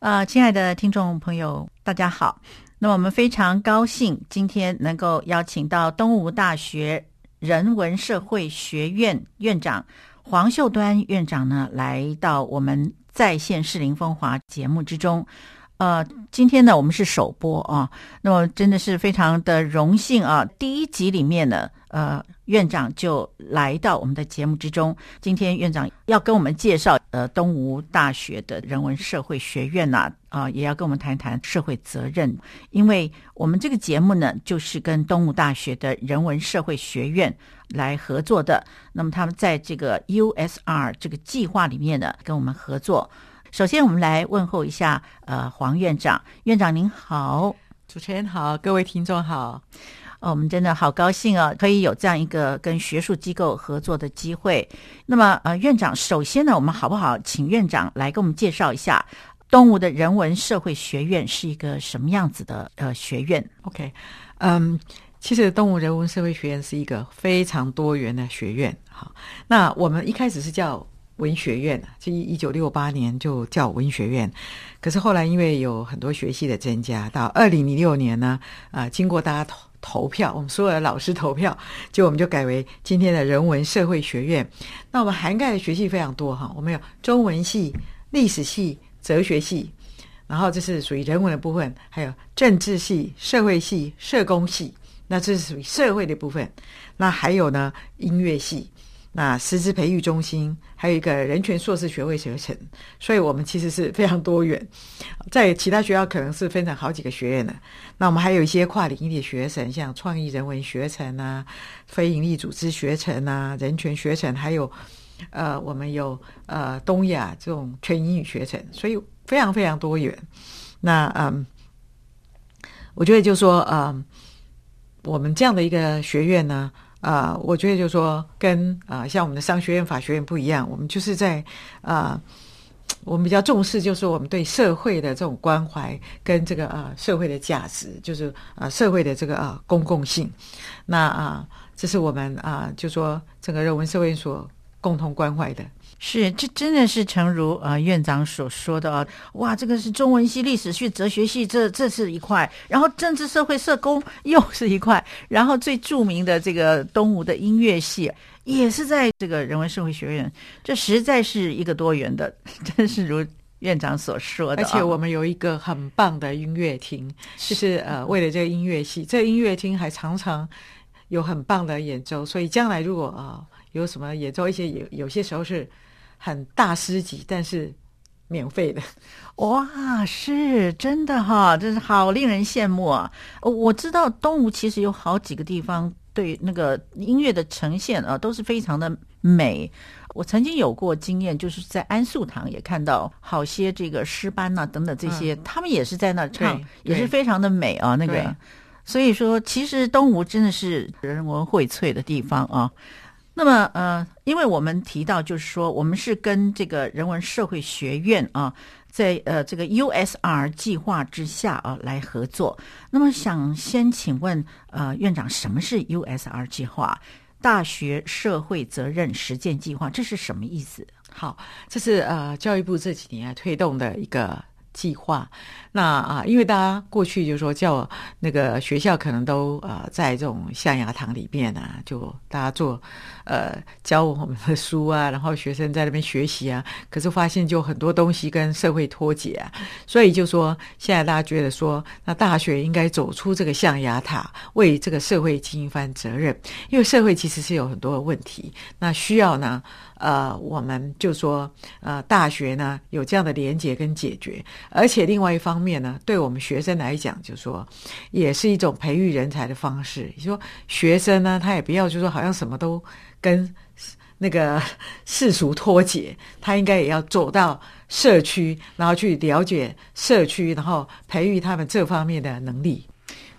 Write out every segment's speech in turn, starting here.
呃，亲爱的听众朋友，大家好。那我们非常高兴今天能够邀请到东吴大学人文社会学院院长黄秀端院长呢，来到我们在线适龄风华节目之中。呃，今天呢，我们是首播啊，那么真的是非常的荣幸啊。第一集里面呢，呃，院长就来到我们的节目之中。今天院长要跟我们介绍呃东吴大学的人文社会学院呐，啊，也要跟我们谈一谈社会责任。因为我们这个节目呢，就是跟东吴大学的人文社会学院来合作的。那么他们在这个 USR 这个计划里面呢，跟我们合作。首先，我们来问候一下，呃，黄院长，院长您好，主持人好，各位听众好，哦我们真的好高兴啊，可以有这样一个跟学术机构合作的机会。那么，呃，院长，首先呢，我们好不好请院长来给我们介绍一下东吴的人文社会学院是一个什么样子的呃学院？OK，嗯，其实东吴人文社会学院是一个非常多元的学院。好，那我们一开始是叫。文学院啊，这一九六八年就叫文学院，可是后来因为有很多学系的增加，到二零零六年呢，啊，经过大家同投票，我们所有的老师投票，就我们就改为今天的人文社会学院。那我们涵盖的学系非常多哈，我们有中文系、历史系、哲学系，然后这是属于人文的部分，还有政治系、社会系、社工系，那这是属于社会的部分。那还有呢，音乐系。那师资培育中心还有一个人权硕士学位学程，所以我们其实是非常多元，在其他学校可能是分成好几个学院的。那我们还有一些跨领域的学程，像创意人文学程啊、非营利组织学程啊、人权学程，还有呃，我们有呃东亚这种全英语学程，所以非常非常多元。那嗯，我觉得就说嗯，我们这样的一个学院呢。啊，我觉得就是说，跟啊像我们的商学院、法学院不一样，我们就是在啊，我们比较重视，就是我们对社会的这种关怀跟这个啊社会的价值，就是啊社会的这个啊公共性。那啊，这是我们啊，就说整个人文社会所共同关怀的。是，这真的是诚如呃院长所说的啊，哇，这个是中文系、历史系、哲学系，这这是一块，然后政治社会社工又是一块，然后最著名的这个东吴的音乐系也是在这个人文社会学院，这实在是一个多元的，真是如院长所说的。而且我们有一个很棒的音乐厅，就是呃为了这个音乐系，这个音乐厅还常常有很棒的演奏，所以将来如果啊有什么演奏一些有有些时候是。很大师级，但是免费的，哇，是真的哈，真是好令人羡慕啊！我知道东吴其实有好几个地方对那个音乐的呈现啊，都是非常的美。我曾经有过经验，就是在安素堂也看到好些这个诗班呐等等这些，他们也是在那唱，也是非常的美啊。那个，所以说，其实东吴真的是人文荟萃的地方啊。那么，呃，因为我们提到，就是说，我们是跟这个人文社会学院啊，在呃这个 USR 计划之下啊来合作。那么，想先请问，呃，院长，什么是 USR 计划？大学社会责任实践计划，这是什么意思？好，这是呃教育部这几年推动的一个。计划，那啊，因为大家过去就说叫那个学校可能都呃在这种象牙塔里面啊，就大家做呃教我们的书啊，然后学生在那边学习啊，可是发现就很多东西跟社会脱节啊，所以就说现在大家觉得说，那大学应该走出这个象牙塔，为这个社会尽一番责任，因为社会其实是有很多的问题，那需要呢。呃，我们就说，呃，大学呢有这样的连接跟解决，而且另外一方面呢，对我们学生来讲，就说也是一种培育人才的方式。你说学生呢，他也不要就说好像什么都跟那个世俗脱节，他应该也要走到社区，然后去了解社区，然后培育他们这方面的能力。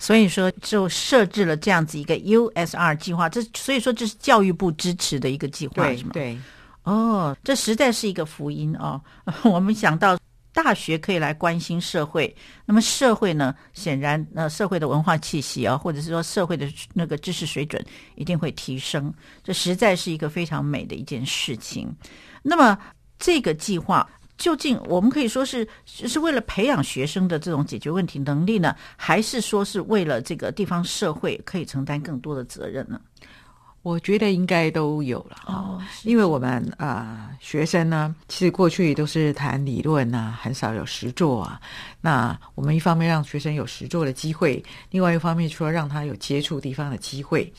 所以说，就设置了这样子一个 USR 计划，这所以说这是教育部支持的一个计划，是吗？对，哦，这实在是一个福音哦。我们想到大学可以来关心社会，那么社会呢，显然呃社会的文化气息啊，或者是说社会的那个知识水准一定会提升，这实在是一个非常美的一件事情。那么这个计划。究竟我们可以说是是为了培养学生的这种解决问题能力呢，还是说是为了这个地方社会可以承担更多的责任呢？我觉得应该都有了哦，因为我们啊学生呢，其实过去都是谈理论啊，很少有实作啊。那我们一方面让学生有实作的机会，另外一方面说让他有接触地方的机会，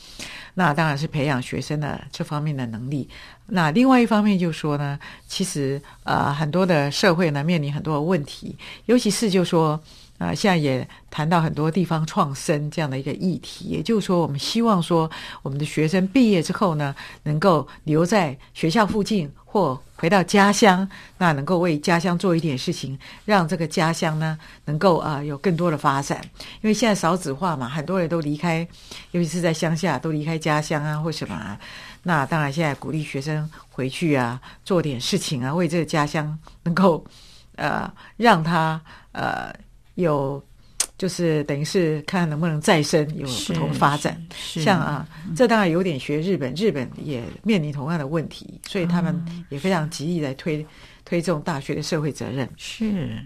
那当然是培养学生的这方面的能力。那另外一方面就说呢，其实呃很多的社会呢面临很多的问题，尤其是就说。啊，现在也谈到很多地方创生这样的一个议题，也就是说，我们希望说，我们的学生毕业之后呢，能够留在学校附近或回到家乡，那能够为家乡做一点事情，让这个家乡呢能够啊有更多的发展。因为现在少子化嘛，很多人都离开，尤其是在乡下都离开家乡啊，或什么。那当然，现在鼓励学生回去啊，做点事情啊，为这个家乡能够呃让他呃。有，就是等于是看能不能再生，有不同发展。像啊，这当然有点学日本，日本也面临同样的问题，所以他们也非常极力来推推这种大学的社会责任。是。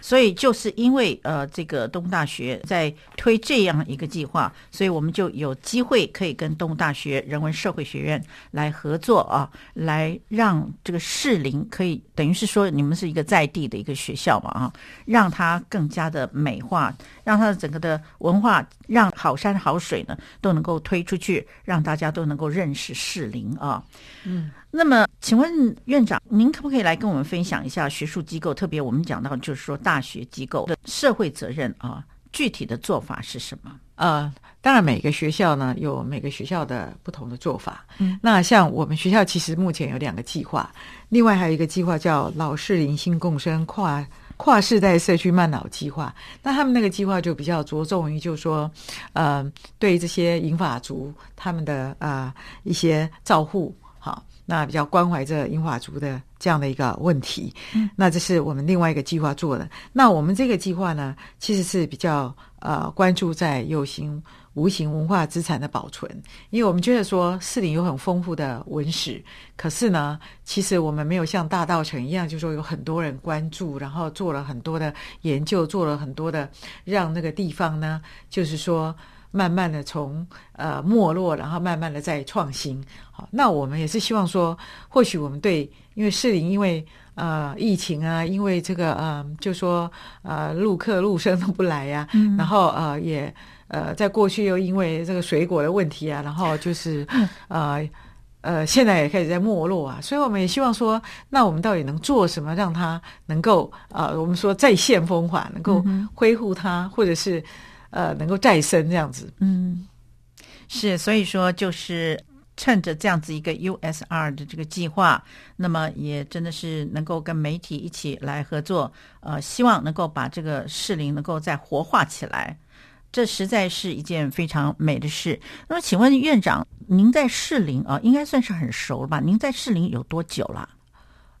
所以就是因为呃，这个东大学在推这样一个计划，所以我们就有机会可以跟东大学人文社会学院来合作啊，来让这个士林可以等于是说你们是一个在地的一个学校嘛啊，让它更加的美化，让它的整个的文化，让好山好水呢都能够推出去，让大家都能够认识士林啊。嗯。那么，请问院长，您可不可以来跟我们分享一下学术机构，特别我们讲到就是说大学机构的社会责任啊，具体的做法是什么？呃，当然每个学校呢有每个学校的不同的做法。嗯，那像我们学校其实目前有两个计划，另外还有一个计划叫老士林新共生跨跨世代社区慢老计划。那他们那个计划就比较着重于，就是说，呃，对这些银发族他们的啊一些照护，好。那比较关怀着英法族的这样的一个问题，那这是我们另外一个计划做的。那我们这个计划呢，其实是比较呃关注在有形无形文化资产的保存，因为我们觉得说市里有很丰富的文史，可是呢，其实我们没有像大道城一样，就说有很多人关注，然后做了很多的研究，做了很多的让那个地方呢，就是说。慢慢的从呃没落，然后慢慢的在创新。好，那我们也是希望说，或许我们对，因为士林因为呃疫情啊，因为这个呃，就说呃陆客陆生都不来呀，然后呃也呃在过去又因为这个水果的问题啊，然后就是呃呃现在也开始在没落啊，所以我们也希望说，那我们到底能做什么，让它能够呃我们说再现风华，能够恢复它，或者是。呃，能够再生这样子，嗯，是，所以说就是趁着这样子一个 USR 的这个计划，那么也真的是能够跟媒体一起来合作，呃，希望能够把这个适龄能够再活化起来，这实在是一件非常美的事。那么，请问院长，您在适龄啊，应该算是很熟了吧？您在适龄有多久了？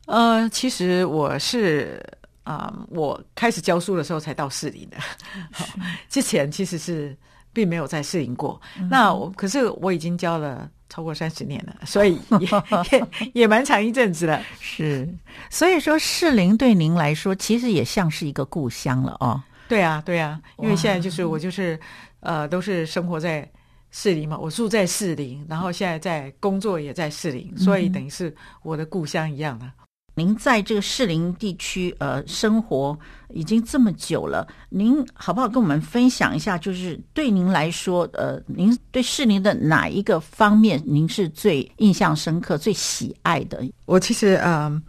呃，其实我是。啊，我开始教书的时候才到士林的，之前其实是并没有在士林过。那我可是我已经教了超过三十年了，所以也 也蛮长一阵子了。是，所以说士林对您来说其实也像是一个故乡了哦。对啊，对啊，因为现在就是我就是呃都是生活在士林嘛，我住在士林，然后现在在工作也在士林，所以等于是我的故乡一样的。您在这个士林地区呃生活已经这么久了，您好不好跟我们分享一下？就是对您来说，呃，您对士林的哪一个方面您是最印象深刻、最喜爱的？我其实呃，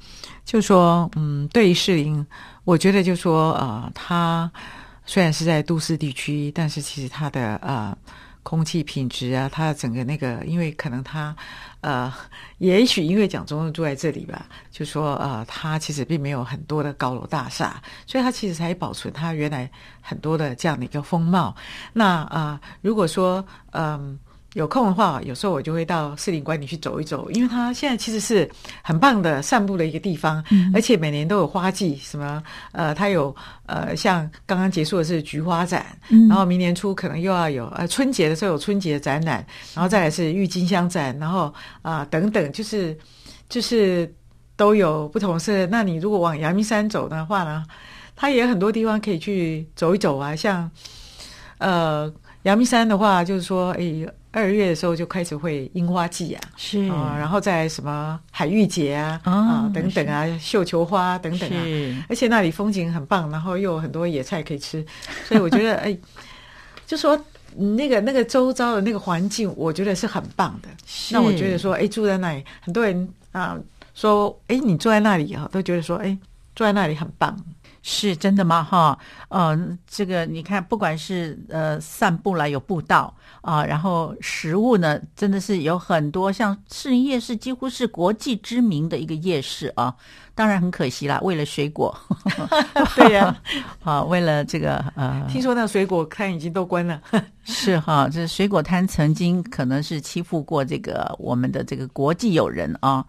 就说嗯，对于士林，我觉得就说呃，它虽然是在都市地区，但是其实它的呃。空气品质啊，它整个那个，因为可能它，呃，也许因为蒋中正住在这里吧，就说呃，它其实并没有很多的高楼大厦，所以它其实才保存它原来很多的这样的一个风貌。那啊，如果说嗯。有空的话，有时候我就会到士林官里去走一走，因为它现在其实是很棒的散步的一个地方，而且每年都有花季，什么呃，它有呃，像刚刚结束的是菊花展，然后明年初可能又要有呃春节的时候有春节展览，然后再来是郁金香展，然后啊等等，就是就是都有不同是。那你如果往阳明山走的话呢，它也有很多地方可以去走一走啊。像呃阳明山的话，就是说，哎，二月的时候就开始会樱花季啊，是。啊，然后在什么海芋节啊啊等等啊，绣球花等等啊，而且那里风景很棒，然后又有很多野菜可以吃，所以我觉得 哎，就说那个那个周遭的那个环境，我觉得是很棒的。那我觉得说，哎，住在那里，很多人啊说，哎，你住在那里啊，都觉得说，哎，住在那里很棒。是真的吗？哈，呃，这个你看，不管是呃散步啦，有步道啊，然后食物呢，真的是有很多，像士林夜市几乎是国际知名的一个夜市啊。当然很可惜啦，为了水果，对呀，啊，为了这个呃，听说那水果摊已经都关了。是哈，这水果摊曾经可能是欺负过这个我们的这个国际友人啊。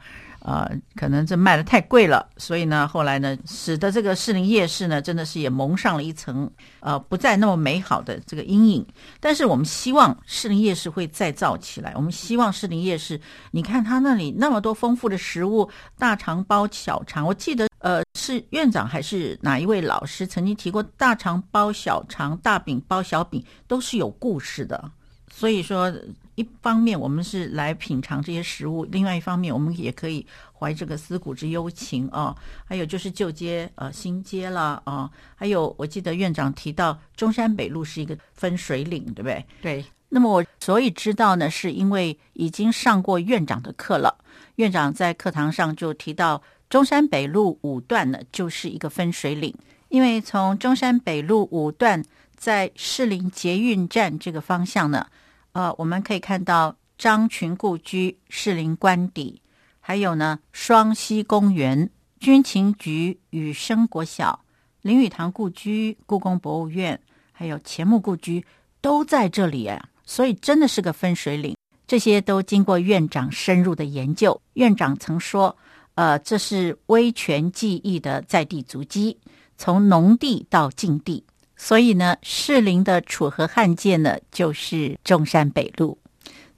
啊，可能这卖的太贵了，所以呢，后来呢，使得这个士林夜市呢，真的是也蒙上了一层呃不再那么美好的这个阴影。但是我们希望士林夜市会再造起来，我们希望士林夜市，你看它那里那么多丰富的食物，大肠包小肠，我记得呃是院长还是哪一位老师曾经提过，大肠包小肠，大饼包小饼，都是有故事的。所以说。一方面我们是来品尝这些食物，另外一方面我们也可以怀这个思古之幽情啊。还有就是旧街呃新街啦啊，还有我记得院长提到中山北路是一个分水岭，对不对？对。那么我所以知道呢，是因为已经上过院长的课了。院长在课堂上就提到中山北路五段呢就是一个分水岭，因为从中山北路五段在士林捷运站这个方向呢。呃，我们可以看到张群故居、士林官邸，还有呢双溪公园、军情局、雨生国小、林语堂故居、故宫博物院，还有钱穆故居都在这里啊，所以真的是个分水岭。这些都经过院长深入的研究。院长曾说：“呃，这是威权记忆的在地足迹，从农地到禁地。”所以呢，士林的楚河汉界呢，就是中山北路。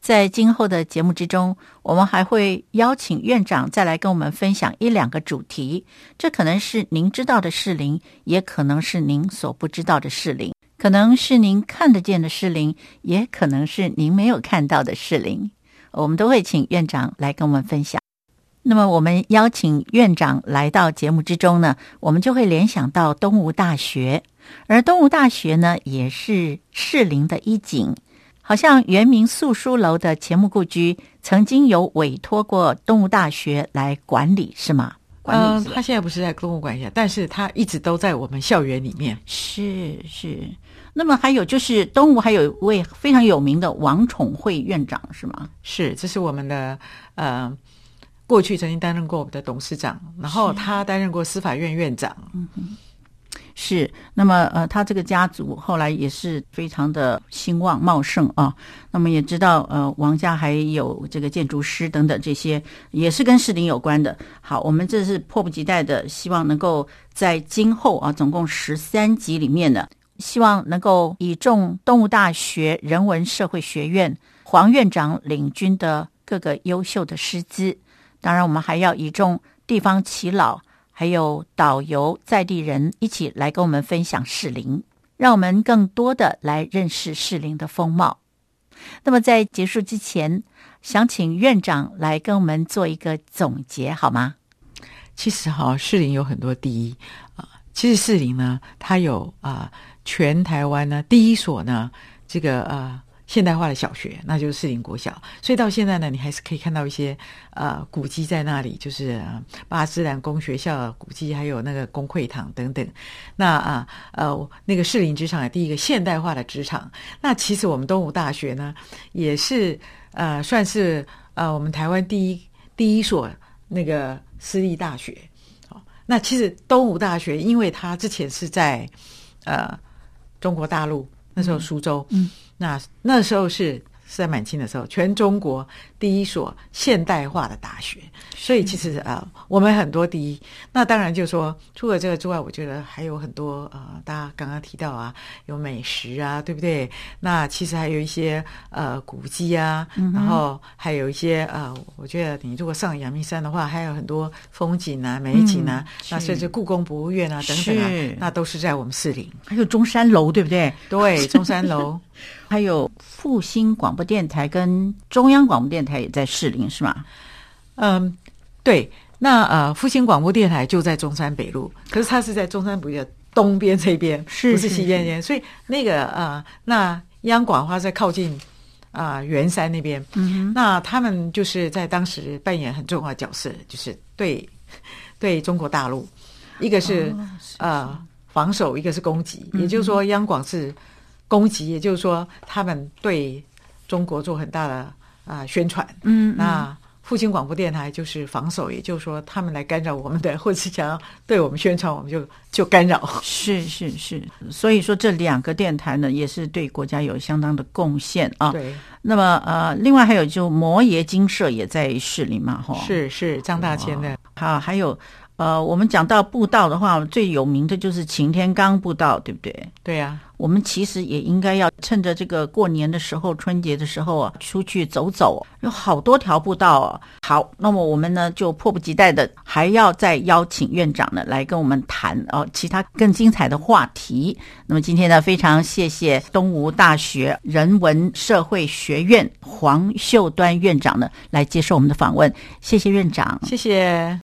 在今后的节目之中，我们还会邀请院长再来跟我们分享一两个主题。这可能是您知道的士林，也可能是您所不知道的士林，可能是您看得见的士林，也可能是您没有看到的士林。我们都会请院长来跟我们分享。那么，我们邀请院长来到节目之中呢，我们就会联想到东吴大学。而东吴大学呢，也是士林的一景，好像原名素书楼的钱穆故居，曾经有委托过东吴大学来管理，是吗？嗯，他现在不是在东吴管辖，但是他一直都在我们校园里面。是是。那么还有就是东吴还有一位非常有名的王宠惠院长，是吗？是，这是我们的呃，过去曾经担任过我们的董事长，然后他担任过司法院院长。嗯哼。是，那么呃，他这个家族后来也是非常的兴旺茂盛啊。那么也知道呃，王家还有这个建筑师等等这些，也是跟士林有关的。好，我们这是迫不及待的，希望能够在今后啊，总共十三集里面呢，希望能够以重动物大学人文社会学院黄院长领军的各个优秀的师资，当然我们还要以重地方耆老。还有导游在地人一起来跟我们分享士林，让我们更多的来认识士林的风貌。那么在结束之前，想请院长来跟我们做一个总结，好吗？其实哈，士林有很多第一啊。其实士林呢，它有啊，全台湾呢第一所呢，这个啊。现代化的小学，那就是士林国小。所以到现在呢，你还是可以看到一些呃古迹在那里，就是巴斯兰公学校古迹，还有那个公会堂等等。那啊呃，那个士林职场的第一个现代化的职场。那其实我们东吴大学呢，也是呃算是呃我们台湾第一第一所那个私立大学。好，那其实东吴大学，因为它之前是在呃中国大陆，那时候苏州。嗯。那那时候是是在满清的时候，全中国第一所现代化的大学。所以其实呃，我们很多第一。那当然就是说，除了这个之外，我觉得还有很多呃，大家刚刚提到啊，有美食啊，对不对？那其实还有一些呃古迹啊，然后还有一些呃，我觉得你如果上阳明山的话，还有很多风景啊、美景啊，那甚至故宫博物院啊等等啊，那都是在我们士林。还有中山楼，对不对？对，中山楼，还有复兴广播电台跟中央广播电台也在士林，是吗？嗯。对，那呃，复兴广播电台就在中山北路，可是它是在中山北路的东边这边，不是西边边，所以那个呃，那央广话在靠近啊圆山那边，嗯那他们就是在当时扮演很重要的角色，就是对 对中国大陆，一个是呃防守，一个是攻击，也就是说央广是攻击，也就是说他们对中国做很大的啊宣传，嗯，那。复兴广播电台就是防守，也就是说，他们来干扰我们的，或者是想要对我们宣传，我们就就干扰。是是是，所以说这两个电台呢，也是对国家有相当的贡献啊。对。那么呃，另外还有就摩耶金社也在市里嘛，哈。是是，张大千的。好，还有呃，我们讲到步道的话，最有名的就是擎天岗步道，对不对？对呀。我们其实也应该要趁着这个过年的时候、春节的时候啊，出去走走，有好多条步道啊。好，那么我们呢就迫不及待的还要再邀请院长呢来跟我们谈哦其他更精彩的话题。那么今天呢，非常谢谢东吴大学人文社会学院黄秀端院长呢来接受我们的访问，谢谢院长，谢谢。